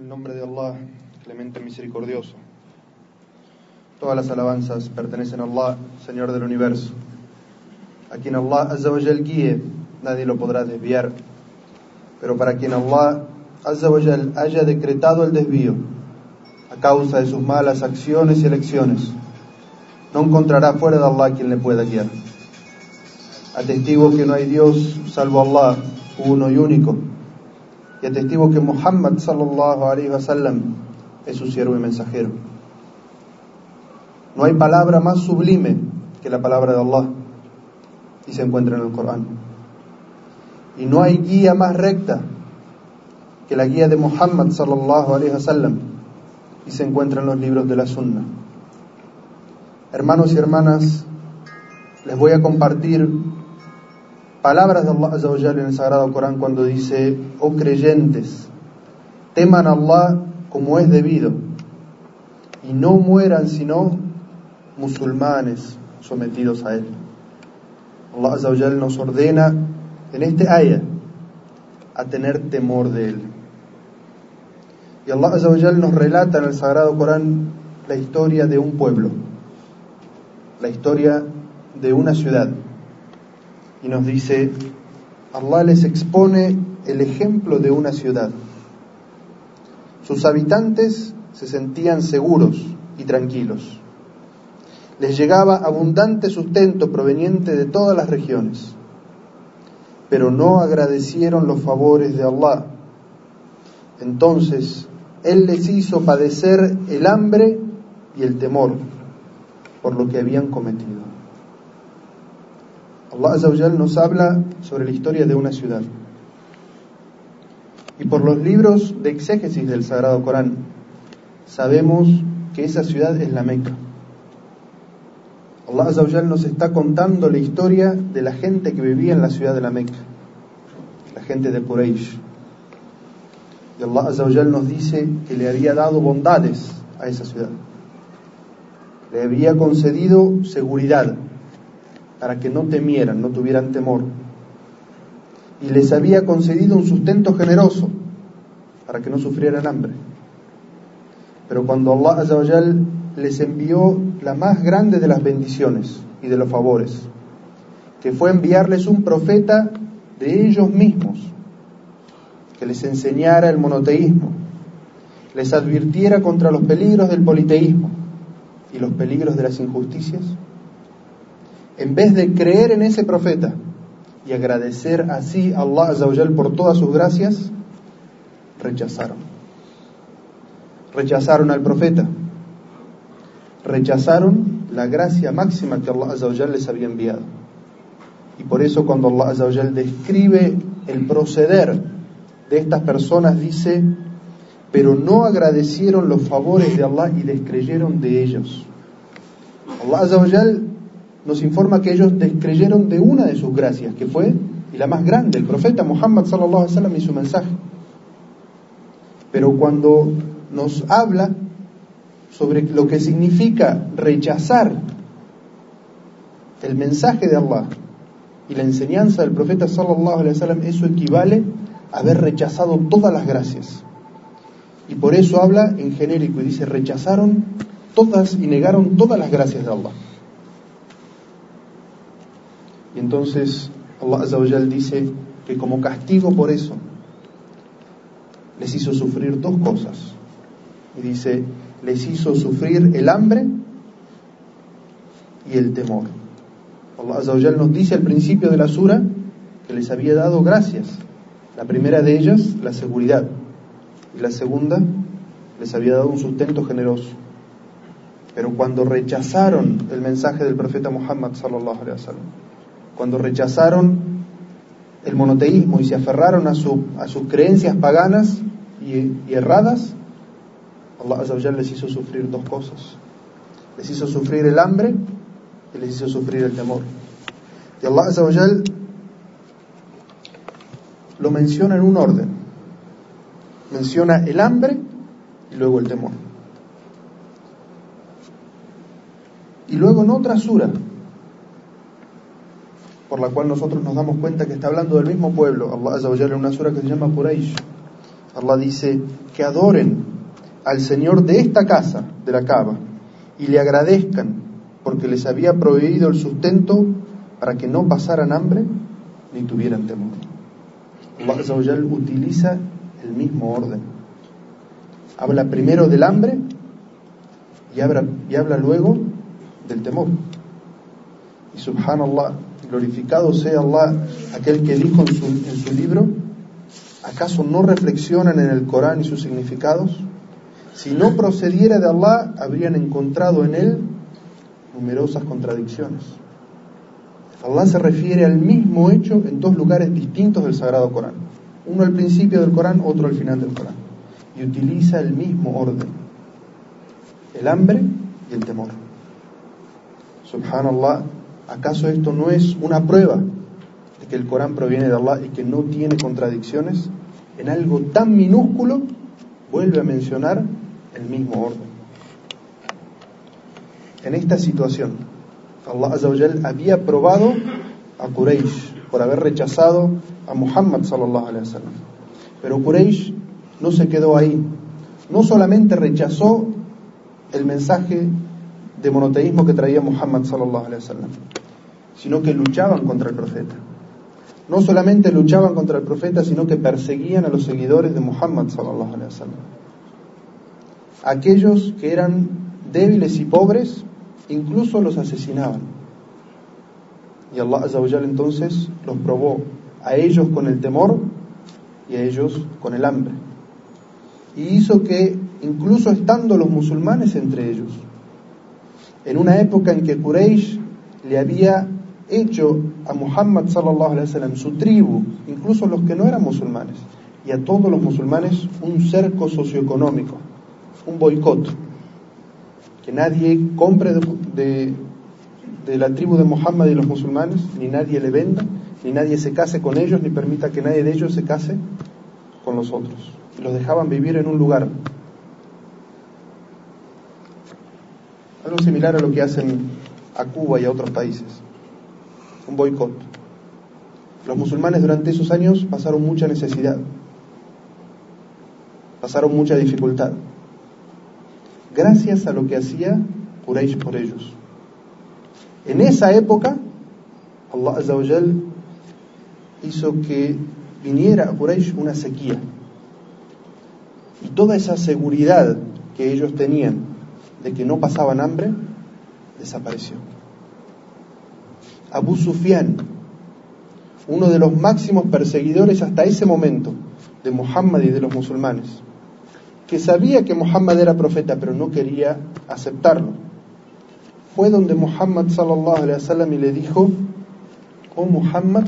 En nombre de Allah, clemente misericordioso. Todas las alabanzas pertenecen a Allah, Señor del universo. A quien Allah Azza wa Jal guíe, nadie lo podrá desviar. Pero para quien Allah haya decretado el desvío a causa de sus malas acciones y elecciones, no encontrará fuera de Allah quien le pueda guiar. Atestigo que no hay Dios salvo Allah, uno y único y atestigo que Muhammad sallallahu alaihi wasallam es su siervo y mensajero. No hay palabra más sublime que la palabra de Allah y se encuentra en el Corán. Y no hay guía más recta que la guía de Muhammad sallallahu alaihi wasallam y se encuentra en los libros de la Sunna. Hermanos y hermanas, les voy a compartir palabras de Allah Azza en el Sagrado Corán cuando dice, oh creyentes, teman a Allah como es debido y no mueran sino musulmanes sometidos a Él. Allah nos ordena en este ayah a tener temor de Él. Y Allah nos relata en el Sagrado Corán la historia de un pueblo, la historia de una ciudad y nos dice, Allah les expone el ejemplo de una ciudad. Sus habitantes se sentían seguros y tranquilos. Les llegaba abundante sustento proveniente de todas las regiones, pero no agradecieron los favores de Allah. Entonces, Él les hizo padecer el hambre y el temor por lo que habían cometido. Allah Azzawajal nos habla sobre la historia de una ciudad. Y por los libros de exégesis del Sagrado Corán, sabemos que esa ciudad es la Meca. Allah Azzawajal nos está contando la historia de la gente que vivía en la ciudad de la Meca, la gente de Quraysh. Y Allah Azzawajal nos dice que le había dado bondades a esa ciudad. Le había concedido seguridad, para que no temieran, no tuvieran temor. Y les había concedido un sustento generoso para que no sufrieran hambre. Pero cuando Allah Azawajal les envió la más grande de las bendiciones y de los favores, que fue enviarles un profeta de ellos mismos, que les enseñara el monoteísmo, les advirtiera contra los peligros del politeísmo y los peligros de las injusticias, en vez de creer en ese profeta y agradecer así a Allah Azawajal por todas sus gracias, rechazaron. Rechazaron al profeta. Rechazaron la gracia máxima que Allah Azawajal les había enviado. Y por eso cuando Allah Azawajal describe el proceder de estas personas, dice, pero no agradecieron los favores de Allah y descreyeron de ellos. Allah Azawajal nos informa que ellos descreyeron de una de sus gracias, que fue, y la más grande, el profeta Muhammad sallallahu alaihi wasallam y su mensaje. Pero cuando nos habla sobre lo que significa rechazar el mensaje de Allah y la enseñanza del profeta sallallahu alaihi wasallam, eso equivale a haber rechazado todas las gracias. Y por eso habla en genérico y dice, rechazaron todas y negaron todas las gracias de Allah. Y entonces Allah Azawajal dice que como castigo por eso les hizo sufrir dos cosas. Y dice, les hizo sufrir el hambre y el temor. Allah Azawajal nos dice al principio de la sura que les había dado gracias. La primera de ellas, la seguridad. Y la segunda, les había dado un sustento generoso. Pero cuando rechazaron el mensaje del profeta Muhammad sallallahu alaihi wasallam, cuando rechazaron el monoteísmo y se aferraron a, su, a sus creencias paganas y, erradas, Allah Azawajal les hizo sufrir dos cosas. Les hizo sufrir el hambre y les hizo sufrir el temor. Y Allah Azawajal lo menciona en un orden. Menciona el hambre y luego el temor. Y luego en otra sura, por la cual nosotros nos damos cuenta que está hablando del mismo pueblo, Allah Azza wa en una sura que se llama Quraysh. Allah dice que adoren al Señor de esta casa, de la Cava, y le agradezcan porque les había prohibido el sustento para que no pasaran hambre ni tuvieran temor. Allah utiliza el mismo orden. Habla primero del hambre y habla, y habla luego del temor. Y subhanallah, glorificado sea Allah, aquel que dijo en su, libro, ¿acaso no reflexionan en el Corán y sus significados? Si no procediera de Allah, habrían encontrado en él numerosas contradicciones. Allah se refiere al mismo hecho en dos lugares distintos del Sagrado Corán. Uno al principio del Corán, otro al final del Corán. Y utiliza el mismo orden. El hambre y el temor. Subhanallah, ¿acaso esto no es una prueba de que el Corán proviene de Allah y que no tiene contradicciones? En algo tan minúsculo vuelve a mencionar el mismo orden. En esta situación, Allah Azzawajal había probado a Quraysh por haber rechazado a Muhammad sallallahu alaihi wasallam. Pero Quraysh no se quedó ahí. No solamente rechazó el mensaje de monoteísmo que traía Muhammad sallallahu alaihi wasallam, sino que luchaban contra el profeta. No solamente luchaban contra el profeta, sino que perseguían a los seguidores de Muhammad sallallahu alaihi wasallam. Aquellos que eran débiles y pobres, incluso los asesinaban. Y Allah Azzawajal entonces los probó a ellos con el temor y a ellos con el hambre. Y hizo que, incluso estando los musulmanes entre ellos, en una época en que Quraysh le había hecho a Muhammad sallallahu alaihi wasallam su tribu, incluso los que no eran musulmanes, y a todos los musulmanes un cerco socioeconómico, un boicot, que nadie compre de, de la tribu de Muhammad y los musulmanes, ni nadie le venda, ni nadie se case con ellos, ni permita que nadie de ellos se case con los otros. Los dejaban vivir en un lugar. Algo similar a lo que hacen a Cuba y a otros países. Un boicot. Los musulmanes durante esos años pasaron mucha necesidad, pasaron mucha dificultad, gracias a lo que hacía Quraysh por ellos. En esa época, Allah Azzawajal hizo que viniera a Quraysh una sequía. Y toda esa seguridad que ellos tenían de que no pasaban hambre, desapareció. Abu Sufyan, uno de los máximos perseguidores hasta ese momento de Muhammad y de los musulmanes, que sabía que Muhammad era profeta pero no quería aceptarlo fue donde Muhammad sallallahu alaihi wasallam y le dijo, oh Muhammad,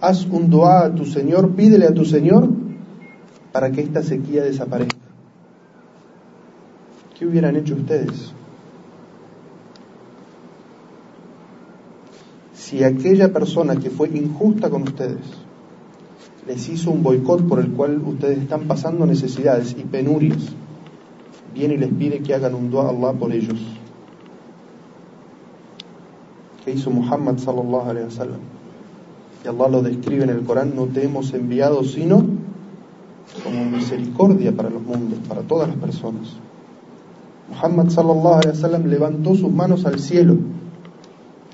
haz un dua a tu Señor, pídele a tu Señor para que esta sequía desaparezca. ¿Qué hubieran hecho ustedes? Si aquella persona que fue injusta con ustedes les hizo un boicot por el cual ustedes están pasando necesidades y penurias, viene y les pide que hagan un dua a Allah por ellos que hizo Muhammad sallallahu alaihi wasallam. Y Allah lo describe en el Corán, no te hemos enviado sino como misericordia para los mundos, para todas las personas. Muhammad sallallahu alaihi wasallam levantó sus manos al cielo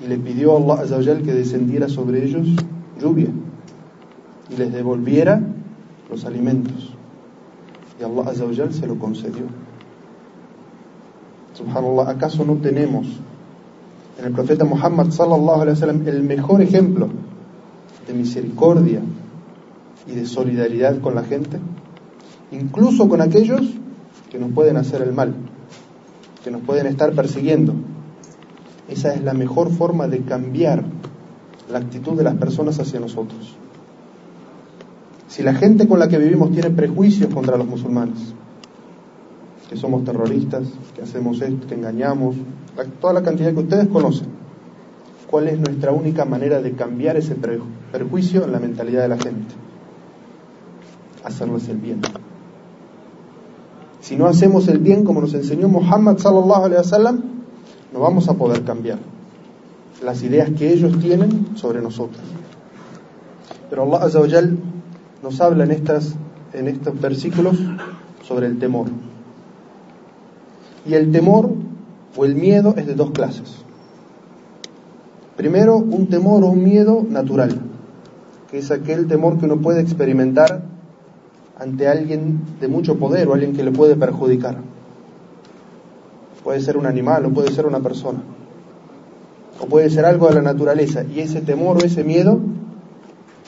y le pidió a Allah azawajal que descendiera sobre ellos lluvia y les devolviera los alimentos. Y Allah azawajal se lo concedió. Subhanallah, ¿acaso no tenemos en el profeta Muhammad sallallahu alaihi wasallam el mejor ejemplo de misericordia y de solidaridad con la gente, incluso con aquellos que nos pueden hacer el mal, que nos pueden estar persiguiendo. Esa es la mejor forma de cambiar la actitud de las personas hacia nosotros. Si la gente con la que vivimos tiene prejuicios contra los musulmanes, que somos terroristas, que hacemos esto, que engañamos, toda la cantidad que ustedes conocen. ¿Cuál es nuestra única manera de cambiar ese perjuicio en la mentalidad de la gente? Hacerles el bien. Si no hacemos el bien como nos enseñó Muhammad sallallahu alaihi wasallam, no vamos a poder cambiar las ideas que ellos tienen sobre nosotros. Pero Allah azza nos habla en estas en estos versículos sobre el temor. Y el temor o el miedo es de dos clases. Primero, un temor o un miedo natural, que es aquel temor que uno puede experimentar ante alguien de mucho poder o alguien que le puede perjudicar. Puede ser un animal o puede ser una persona. O puede ser algo de la naturaleza. Y ese temor o ese miedo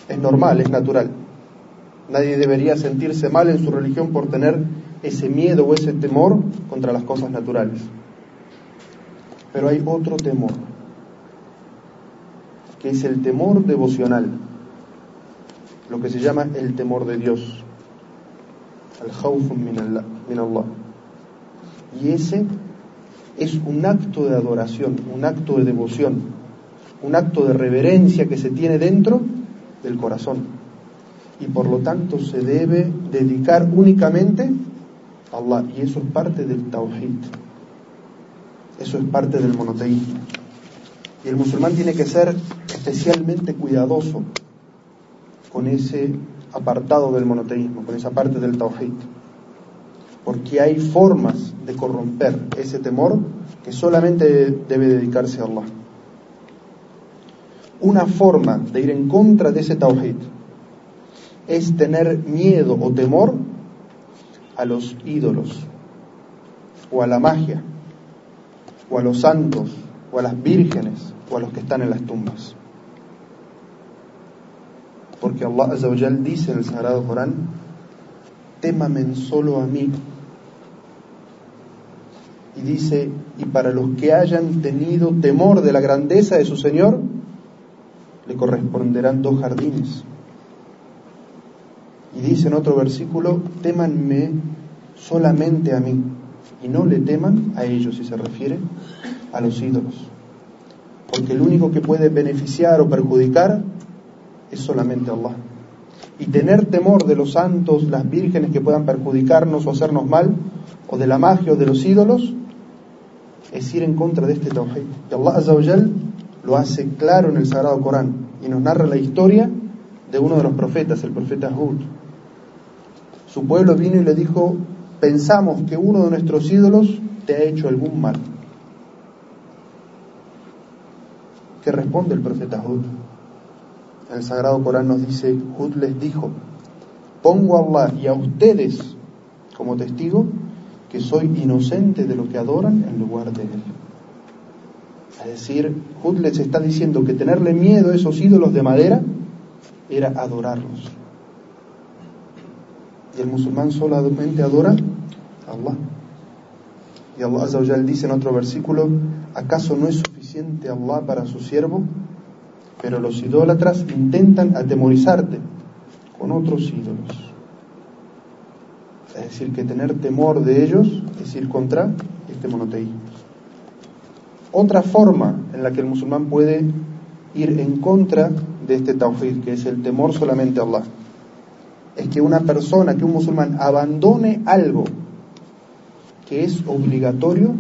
es normal, es natural. Nadie debería sentirse mal en su religión por tener ese miedo o ese temor contra las cosas naturales. Pero hay otro temor, que es el temor devocional, lo que se llama el temor de Dios, Allah. Y ese es un acto de adoración, un acto de devoción, un acto de reverencia que se tiene dentro del corazón y por lo tanto se debe dedicar únicamente a Allah. Y eso es parte del Tawhid. Eso es parte del monoteísmo. Y el musulmán tiene que ser especialmente cuidadoso con ese apartado del monoteísmo, con esa parte del Tawhid. Porque hay formas de corromper ese temor que solamente debe dedicarse a Allah. Una forma de ir en contra de ese Tawhid es tener miedo o temor a los ídolos, o a la magia, o a los santos, o a las vírgenes, o a los que están en las tumbas. Porque Allah Azzawajal dice en el Sagrado Corán, témamen solo a mí. Y dice, y para los que hayan tenido temor de la grandeza de su Señor, le corresponderán dos jardines y dice en otro versículo, témanme solamente a mí y no le teman a ellos, si se refiere a los ídolos. Porque el único que puede beneficiar o perjudicar es solamente Allah. Y tener temor de los santos, las vírgenes que puedan perjudicarnos o hacernos mal, o de la magia o de los ídolos, es ir en contra de este tawhid. Y Allah Azzawajal lo hace claro en el Sagrado Corán y nos narra la historia de uno de los profetas, el profeta Hud, su pueblo vino y le dijo, pensamos que uno de nuestros ídolos te ha hecho algún mal. ¿Qué responde el profeta Hud? El Sagrado Corán nos dice, Hud les dijo, pongo a Allah y a ustedes como testigo que soy inocente de lo que adoran en lugar de él. Es decir, Hud les está diciendo que tenerle miedo a esos ídolos de madera era adorarlos. Y el musulmán solamente adora a Allah. Y Allah Azawajal dice en otro versículo, ¿acaso no es suficiente Allah para su siervo? Pero los idólatras intentan atemorizarte con otros ídolos. Es decir, que tener temor de ellos es ir contra este monoteísmo. Otra forma en la que el musulmán puede ir en contra de este tawhid, que es el temor solamente a Allah es que una persona, que un musulmán abandone algo que es obligatorio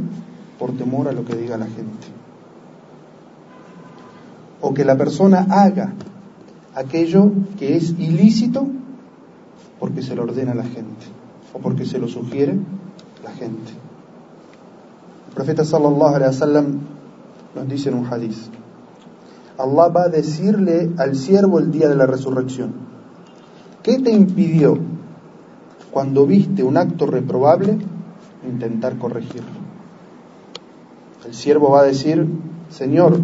por temor a lo que diga la gente. O que la persona haga aquello que es ilícito porque se lo ordena la gente o porque se lo sugiere la gente. El profeta sallallahu alaihi wasallam nos dice en un hadith, Allah va a decirle al siervo el día de la resurrección, ¿Qué te impidió cuando viste un acto reprobable intentar corregirlo? El siervo va a decir, Señor,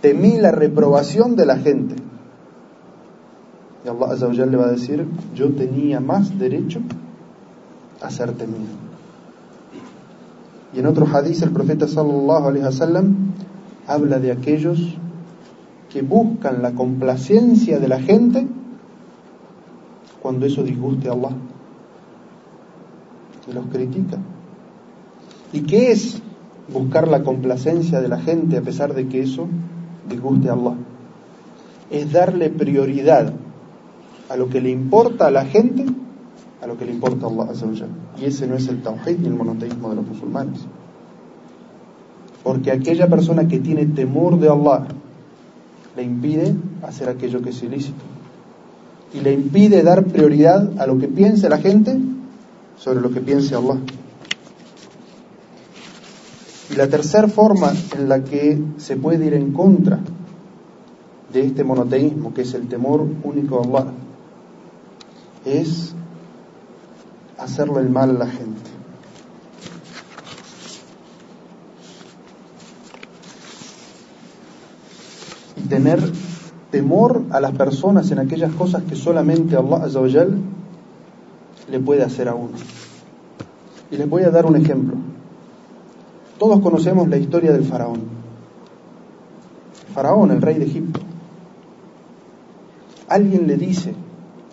temí la reprobación de la gente. Y Allah Azzawajal le va a decir, yo tenía más derecho a ser temido. Y en otro hadith el profeta sallallahu alaihi wasallam habla de aquellos que buscan la complacencia de la gente cuando eso disguste a Allah. Y los critica. ¿Y qué es buscar la complacencia de la gente a pesar de que eso disguste a Allah? Es darle prioridad a lo que le importa a la gente a lo que le importa a Allah. Y ese no es el tawhid ni el monoteísmo de los musulmanes. Porque aquella persona que tiene temor de Allah le impide hacer aquello que es ilícito y le impide dar prioridad a lo que piense la gente sobre lo que piense Allah. Y la tercera forma en la que se puede ir en contra de este monoteísmo, que es el temor único a Allah, es hacerle el mal a la gente. Y tener temor a las personas en aquellas cosas que solamente Allah le puede hacer a uno. Y les voy a dar un ejemplo. Todos conocemos la historia del faraón. faraón, el rey de Egipto. Alguien le dice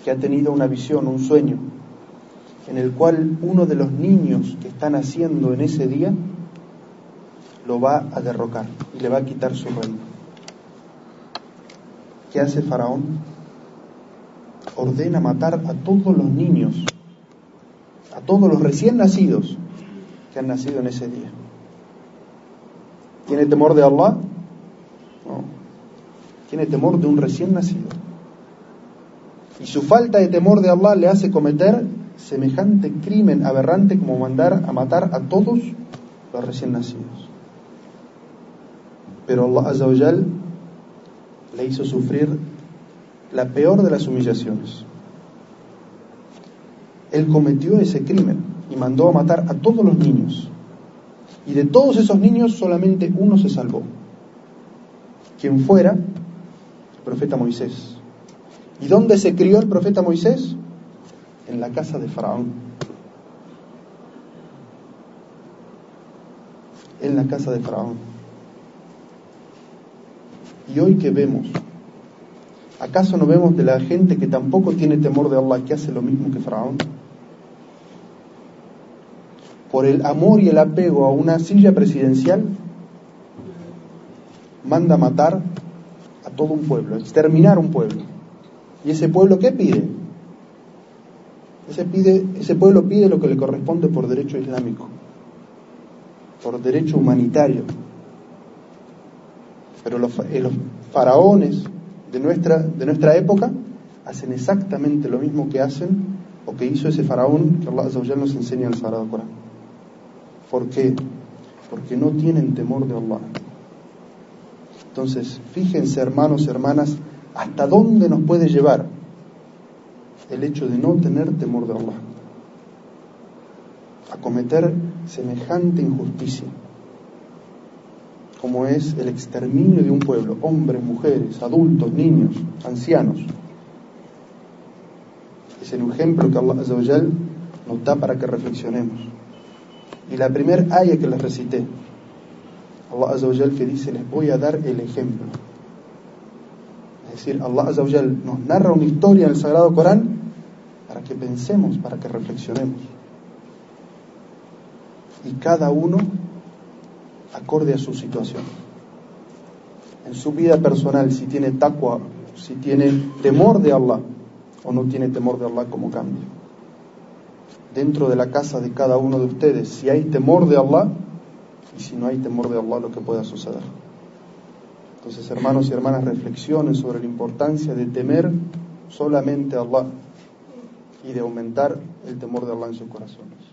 que ha tenido una visión, un sueño, en el cual uno de los niños que están naciendo en ese día lo va a derrocar y le va a quitar su reino. ¿Qué hace Faraón? Ordena matar a todos los niños, a todos los recién nacidos que han nacido en ese día. ¿Tiene temor de Allah? No. Tiene temor de un recién nacido. Y su falta de temor de Allah le hace cometer semejante crimen aberrante como mandar a matar a todos los recién nacidos. Pero Allah Azzawajal le hizo sufrir la peor de las humillaciones. Él cometió ese crimen y mandó a matar a todos los niños. Y de todos esos niños solamente uno se salvó. Quien fuera el profeta Moisés. ¿Y dónde se crió el profeta Moisés? En la casa de Faraón. En la casa de Faraón. Y hoy que vemos, ¿acaso no vemos de la gente que tampoco tiene temor de Allah que hace lo mismo que Faraón? Por el amor y el apego a una silla presidencial, manda matar a todo un pueblo, exterminar un pueblo. ¿Y ese pueblo qué pide? Ese, pide, ese pueblo pide lo que le corresponde por derecho islámico, por derecho humanitario. Pero eh, los, faraones de nuestra, de nuestra época hacen exactamente lo mismo que hacen o que hizo ese faraón que Allah nos enseña en el Sagrado Corán. ¿Por qué? Porque no tienen temor de Allah. Entonces, fíjense hermanos hermanas, hasta dónde nos puede llevar el hecho de no tener temor de Allah. A cometer semejante injusticia como es el exterminio de un pueblo, hombres, mujeres, adultos, niños, ancianos. Es el ejemplo que Allah nos da para que reflexionemos. Y la primera ayah que les recité, Allah que dice, les voy a dar el ejemplo. Es decir, Allah nos narra una historia en el Sagrado Corán para que pensemos, para que reflexionemos. Y cada uno acorde a su situación. En su vida personal, si tiene taqwa, si tiene temor de Allah o no tiene temor de Allah como cambio. Dentro de la casa de cada uno de ustedes, si hay temor de Allah y si no hay temor de Allah, lo que pueda suceder. Entonces, hermanos y hermanas, reflexionen sobre la importancia de temer solamente a Allah y de aumentar el temor de Allah en sus corazones.